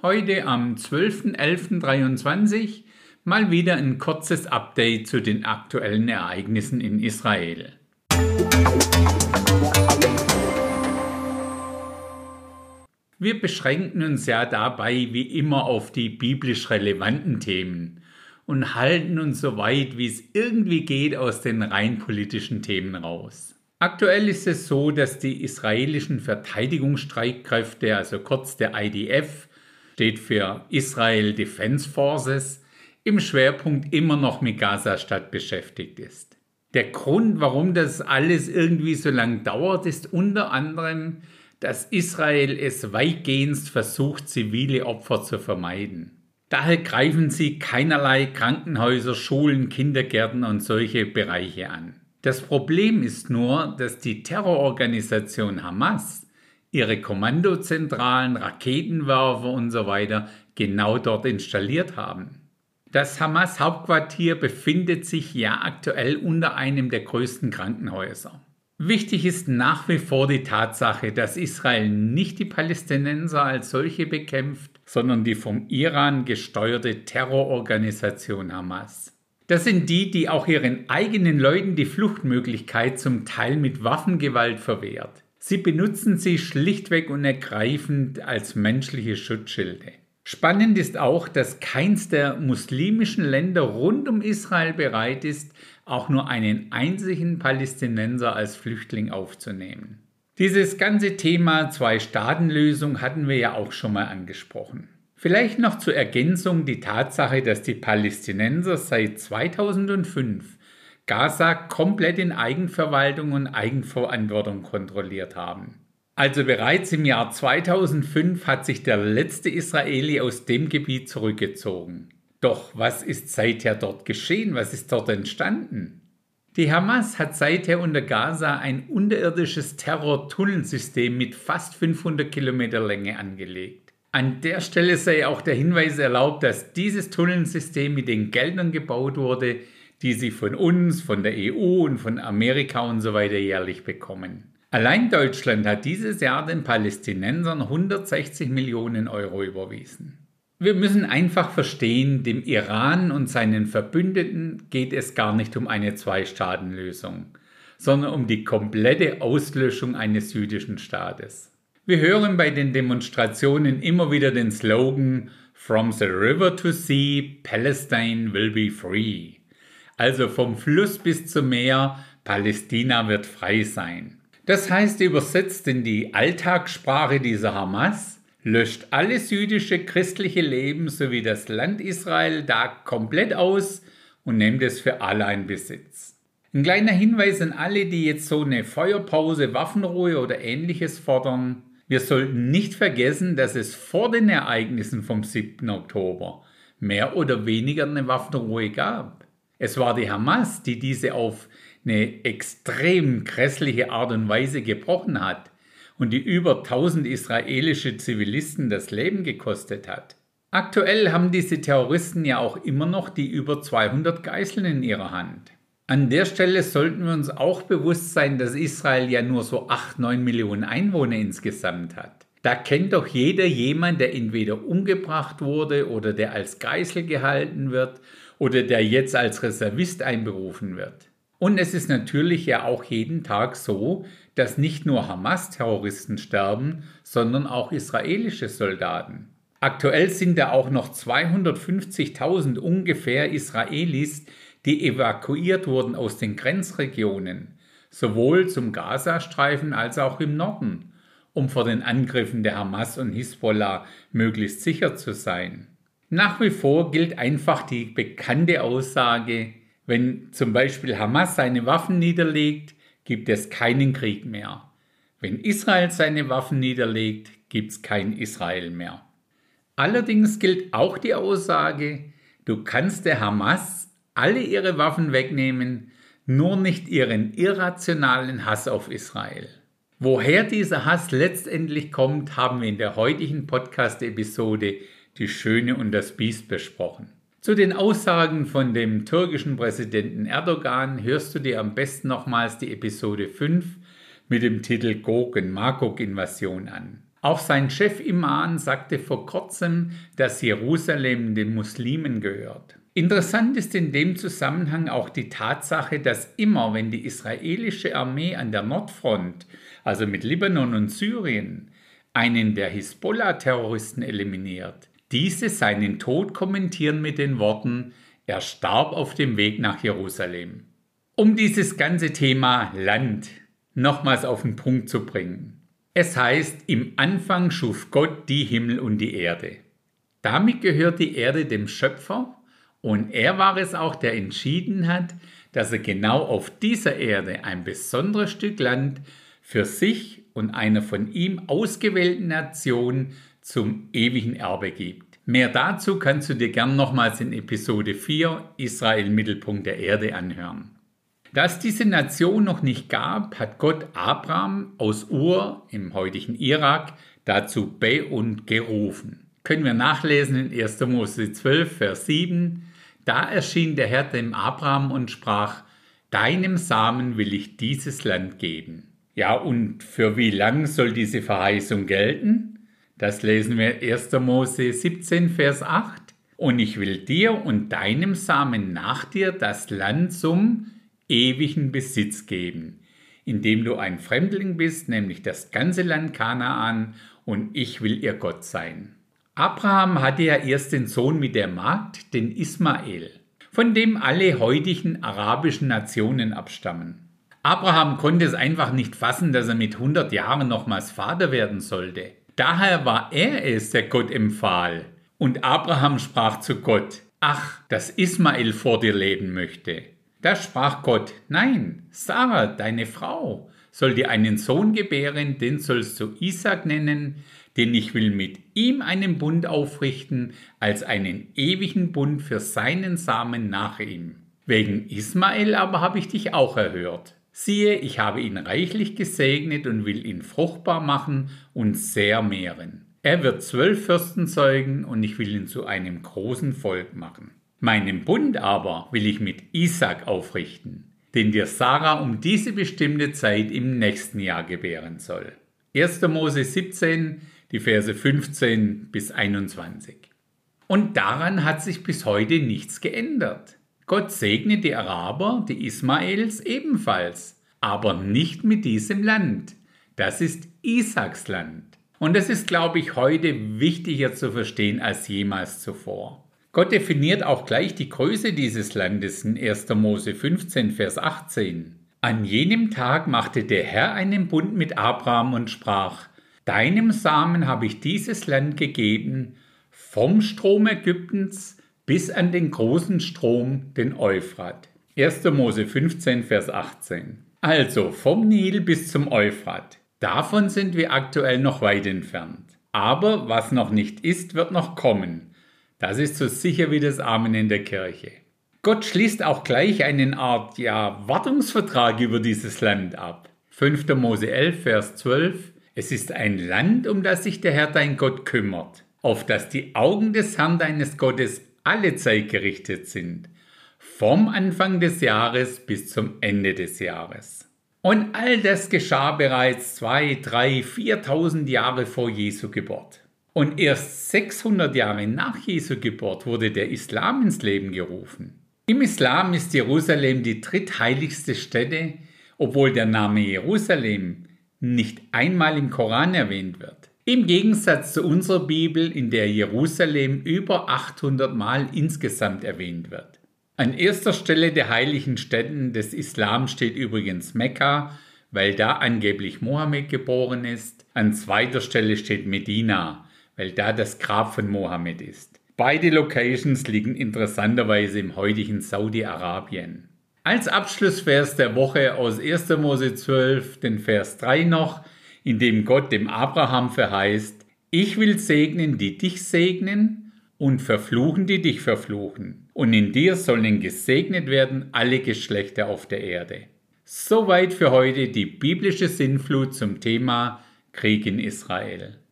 Heute am 12.11.23 mal wieder ein kurzes Update zu den aktuellen Ereignissen in Israel. Wir beschränken uns ja dabei wie immer auf die biblisch relevanten Themen und halten uns so weit wie es irgendwie geht aus den rein politischen Themen raus. Aktuell ist es so, dass die israelischen Verteidigungsstreitkräfte, also kurz der IDF, steht für Israel Defense Forces, im Schwerpunkt immer noch mit Gaza-Stadt beschäftigt ist. Der Grund, warum das alles irgendwie so lang dauert, ist unter anderem, dass Israel es weitgehend versucht, zivile Opfer zu vermeiden. Daher greifen sie keinerlei Krankenhäuser, Schulen, Kindergärten und solche Bereiche an. Das Problem ist nur, dass die Terrororganisation Hamas ihre Kommandozentralen, Raketenwerfer und so weiter genau dort installiert haben. Das Hamas-Hauptquartier befindet sich ja aktuell unter einem der größten Krankenhäuser. Wichtig ist nach wie vor die Tatsache, dass Israel nicht die Palästinenser als solche bekämpft, sondern die vom Iran gesteuerte Terrororganisation Hamas. Das sind die, die auch ihren eigenen Leuten die Fluchtmöglichkeit zum Teil mit Waffengewalt verwehrt. Sie benutzen sie schlichtweg und ergreifend als menschliche Schutzschilde. Spannend ist auch, dass keins der muslimischen Länder rund um Israel bereit ist, auch nur einen einzigen Palästinenser als Flüchtling aufzunehmen. Dieses ganze Thema Zwei-Staaten-Lösung hatten wir ja auch schon mal angesprochen. Vielleicht noch zur Ergänzung die Tatsache, dass die Palästinenser seit 2005 Gaza komplett in Eigenverwaltung und Eigenverantwortung kontrolliert haben. Also bereits im Jahr 2005 hat sich der letzte Israeli aus dem Gebiet zurückgezogen. Doch was ist seither dort geschehen? Was ist dort entstanden? Die Hamas hat seither unter Gaza ein unterirdisches Terror-Tunnelsystem mit fast 500 Kilometer Länge angelegt. An der Stelle sei auch der Hinweis erlaubt, dass dieses Tunnelsystem mit den Geldern gebaut wurde, die sie von uns, von der EU und von Amerika und so weiter jährlich bekommen. Allein Deutschland hat dieses Jahr den Palästinensern 160 Millionen Euro überwiesen. Wir müssen einfach verstehen, dem Iran und seinen Verbündeten geht es gar nicht um eine Zwei-Staaten-Lösung, sondern um die komplette Auslöschung eines jüdischen Staates. Wir hören bei den Demonstrationen immer wieder den Slogan From the river to sea, Palestine will be free. Also vom Fluss bis zum Meer, Palästina wird frei sein. Das heißt übersetzt in die Alltagssprache dieser Hamas, löscht alles jüdische christliche Leben sowie das Land Israel da komplett aus und nimmt es für alle in Besitz. Ein kleiner Hinweis an alle, die jetzt so eine Feuerpause, Waffenruhe oder ähnliches fordern. Wir sollten nicht vergessen, dass es vor den Ereignissen vom 7. Oktober mehr oder weniger eine Waffenruhe gab. Es war die Hamas, die diese auf eine extrem grässliche Art und Weise gebrochen hat und die über 1000 israelische Zivilisten das Leben gekostet hat. Aktuell haben diese Terroristen ja auch immer noch die über 200 Geiseln in ihrer Hand. An der Stelle sollten wir uns auch bewusst sein, dass Israel ja nur so 8, 9 Millionen Einwohner insgesamt hat. Da kennt doch jeder jemand, der entweder umgebracht wurde oder der als Geisel gehalten wird oder der jetzt als Reservist einberufen wird. Und es ist natürlich ja auch jeden Tag so, dass nicht nur Hamas-Terroristen sterben, sondern auch israelische Soldaten. Aktuell sind da auch noch 250.000 ungefähr Israelis, die evakuiert wurden aus den Grenzregionen, sowohl zum Gazastreifen als auch im Norden, um vor den Angriffen der Hamas und Hisbollah möglichst sicher zu sein. Nach wie vor gilt einfach die bekannte Aussage, wenn zum Beispiel Hamas seine Waffen niederlegt, gibt es keinen Krieg mehr. Wenn Israel seine Waffen niederlegt, gibt es kein Israel mehr. Allerdings gilt auch die Aussage, du kannst der Hamas alle ihre Waffen wegnehmen, nur nicht ihren irrationalen Hass auf Israel. Woher dieser Hass letztendlich kommt, haben wir in der heutigen Podcast-Episode die Schöne und das Biest besprochen. Zu den Aussagen von dem türkischen Präsidenten Erdogan hörst du dir am besten nochmals die Episode 5 mit dem Titel und Magog Invasion an. Auch sein Chef Iman sagte vor kurzem, dass Jerusalem den Muslimen gehört. Interessant ist in dem Zusammenhang auch die Tatsache, dass immer, wenn die israelische Armee an der Nordfront, also mit Libanon und Syrien, einen der Hisbollah-Terroristen eliminiert, diese seinen Tod kommentieren mit den Worten, er starb auf dem Weg nach Jerusalem. Um dieses ganze Thema Land nochmals auf den Punkt zu bringen. Es heißt, im Anfang schuf Gott die Himmel und die Erde. Damit gehört die Erde dem Schöpfer und er war es auch, der entschieden hat, dass er genau auf dieser Erde ein besonderes Stück Land für sich und einer von ihm ausgewählten Nation zum ewigen Erbe gibt. Mehr dazu kannst du dir gern nochmals in Episode 4 Israel Mittelpunkt der Erde anhören. Da es diese Nation noch nicht gab, hat Gott Abraham aus Ur im heutigen Irak dazu bei und gerufen. Können wir nachlesen in 1. Mose 12, Vers 7. Da erschien der Herr dem Abraham und sprach, Deinem Samen will ich dieses Land geben. Ja, und für wie lang soll diese Verheißung gelten? Das lesen wir 1. Mose 17, Vers 8. Und ich will dir und deinem Samen nach dir das Land zum ewigen Besitz geben, indem du ein Fremdling bist, nämlich das ganze Land Kanaan, und ich will ihr Gott sein. Abraham hatte ja erst den Sohn mit der Magd, den Ismael, von dem alle heutigen arabischen Nationen abstammen. Abraham konnte es einfach nicht fassen, dass er mit 100 Jahren nochmals Vater werden sollte. Daher war er es, der Gott empfahl. Und Abraham sprach zu Gott, Ach, dass Ismael vor dir leben möchte. Da sprach Gott, nein, Sarah, deine Frau, soll dir einen Sohn gebären, den sollst du Isaac nennen, denn ich will mit ihm einen Bund aufrichten, als einen ewigen Bund für seinen Samen nach ihm. Wegen Ismael aber habe ich dich auch erhört. Siehe, ich habe ihn reichlich gesegnet und will ihn fruchtbar machen und sehr mehren. Er wird zwölf Fürsten zeugen und ich will ihn zu einem großen Volk machen. Meinen Bund aber will ich mit Isaac aufrichten, den dir Sarah um diese bestimmte Zeit im nächsten Jahr gebären soll. 1. Mose 17, die Verse 15 bis 21. Und daran hat sich bis heute nichts geändert. Gott segne die Araber, die Ismaels ebenfalls, aber nicht mit diesem Land. Das ist Isaaks Land. Und das ist, glaube ich, heute wichtiger zu verstehen als jemals zuvor. Gott definiert auch gleich die Größe dieses Landes in 1. Mose 15, Vers 18. An jenem Tag machte der Herr einen Bund mit Abraham und sprach, Deinem Samen habe ich dieses Land gegeben, vom Strom Ägyptens bis an den großen Strom, den Euphrat. 1. Mose 15, Vers 18. Also vom Nil bis zum Euphrat. Davon sind wir aktuell noch weit entfernt. Aber was noch nicht ist, wird noch kommen. Das ist so sicher wie das Amen in der Kirche. Gott schließt auch gleich eine Art ja, Wartungsvertrag über dieses Land ab. 5. Mose 11, Vers 12. Es ist ein Land, um das sich der Herr dein Gott kümmert, auf das die Augen des Herrn deines Gottes alle Zeit gerichtet sind, vom Anfang des Jahres bis zum Ende des Jahres. Und all das geschah bereits zwei, drei, viertausend Jahre vor Jesu Geburt. Und erst 600 Jahre nach Jesu Geburt wurde der Islam ins Leben gerufen. Im Islam ist Jerusalem die drittheiligste Stätte, obwohl der Name Jerusalem nicht einmal im Koran erwähnt wird. Im Gegensatz zu unserer Bibel, in der Jerusalem über 800 Mal insgesamt erwähnt wird. An erster Stelle der heiligen Städten des Islam steht übrigens Mekka, weil da angeblich Mohammed geboren ist. An zweiter Stelle steht Medina, weil da das Grab von Mohammed ist. Beide Locations liegen interessanterweise im heutigen Saudi-Arabien. Als Abschlussvers der Woche aus 1. Mose 12, den Vers 3 noch, in dem Gott dem Abraham verheißt, ich will segnen, die dich segnen, und verfluchen, die dich verfluchen. Und in dir sollen gesegnet werden alle Geschlechter auf der Erde. Soweit für heute die biblische Sinnflut zum Thema Krieg in Israel.